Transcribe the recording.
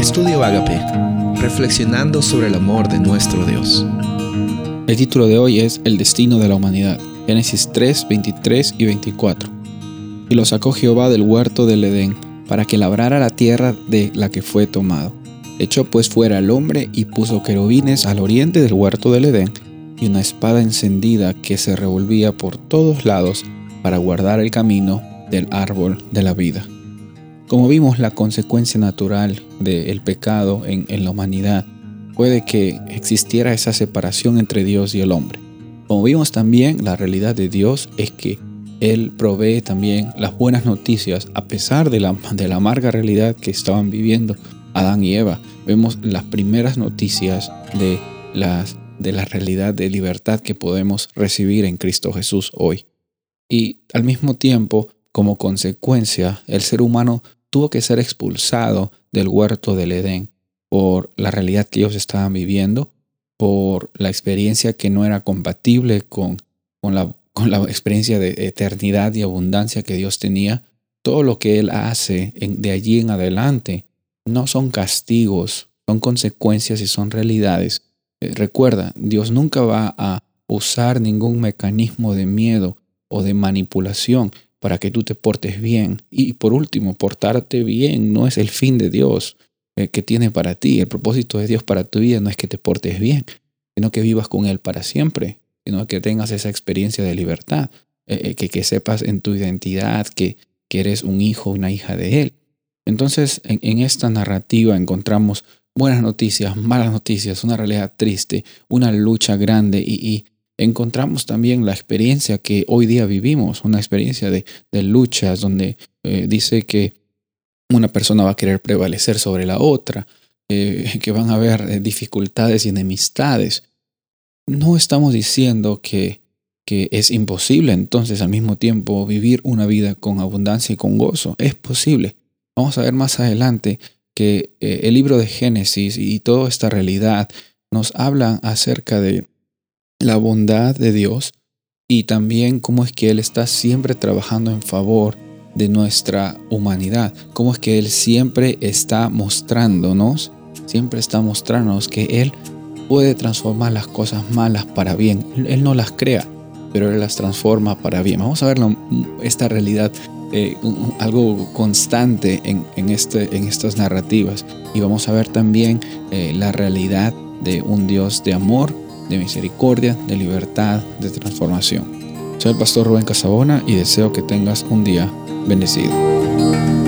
Estudio Agape, reflexionando sobre el amor de nuestro Dios. El título de hoy es El destino de la humanidad, Génesis 3, 23 y 24. Y lo sacó Jehová del huerto del Edén, para que labrara la tierra de la que fue tomado. Echó pues fuera al hombre y puso querubines al oriente del huerto del Edén, y una espada encendida que se revolvía por todos lados para guardar el camino del árbol de la vida. Como vimos, la consecuencia natural del pecado en, la humanidad puede que existiera esa separación entre Dios y el hombre. Como vimos también, la realidad de Dios es que Él provee también las buenas noticias a pesar de la, de la amarga realidad que estaban viviendo Adán y Eva. Vemos las primeras noticias de, las, de la realidad de libertad que podemos recibir en Cristo Jesús hoy. Y al mismo tiempo, como consecuencia, el ser humano tuvo que ser expulsado del huerto del Edén por la realidad que ellos estaban viviendo, por la experiencia que no era compatible con, con, la, con la experiencia de eternidad y abundancia que Dios tenía. Todo lo que Él hace de allí en adelante no son castigos, son consecuencias y son realidades. Eh, recuerda, Dios nunca va a usar ningún mecanismo de miedo o de manipulación para que tú te portes bien. Y por último, portarte bien no es el fin de Dios eh, que tiene para ti. El propósito de Dios para tu vida no es que te portes bien, sino que vivas con Él para siempre, sino que tengas esa experiencia de libertad, eh, eh, que, que, sepas en tu identidad que, que eres un hijo, una hija de Él. Entonces, en, esta narrativa encontramos buenas noticias, malas noticias, una realidad triste, una lucha grande y encontramos también la experiencia que hoy día vivimos, una experiencia de, luchas donde eh, dice que una persona va a querer prevalecer sobre la otra, eh, que van a haber eh, dificultades y enemistades. No estamos diciendo que, que es imposible entonces al mismo tiempo vivir una vida con abundancia y con gozo. Es posible. Vamos a ver más adelante que el libro de Génesis y toda esta realidad nos habla acerca de la bondad de Dios y también cómo es que Él está siempre trabajando en favor de nuestra humanidad, cómo es que Él siempre está mostrándonos, siempre está mostrándonos que Él puede transformar las cosas malas para bien. Él no las crea, pero Él las transforma para bien. Vamos a ver esta realidad, eh, algo constante en, este, en estas narrativas. Y vamos a ver también eh, la realidad de un Dios de amor de misericordia, de libertad, de transformación. Soy el pastor Rubén Casabona y deseo que tengas un día bendecido.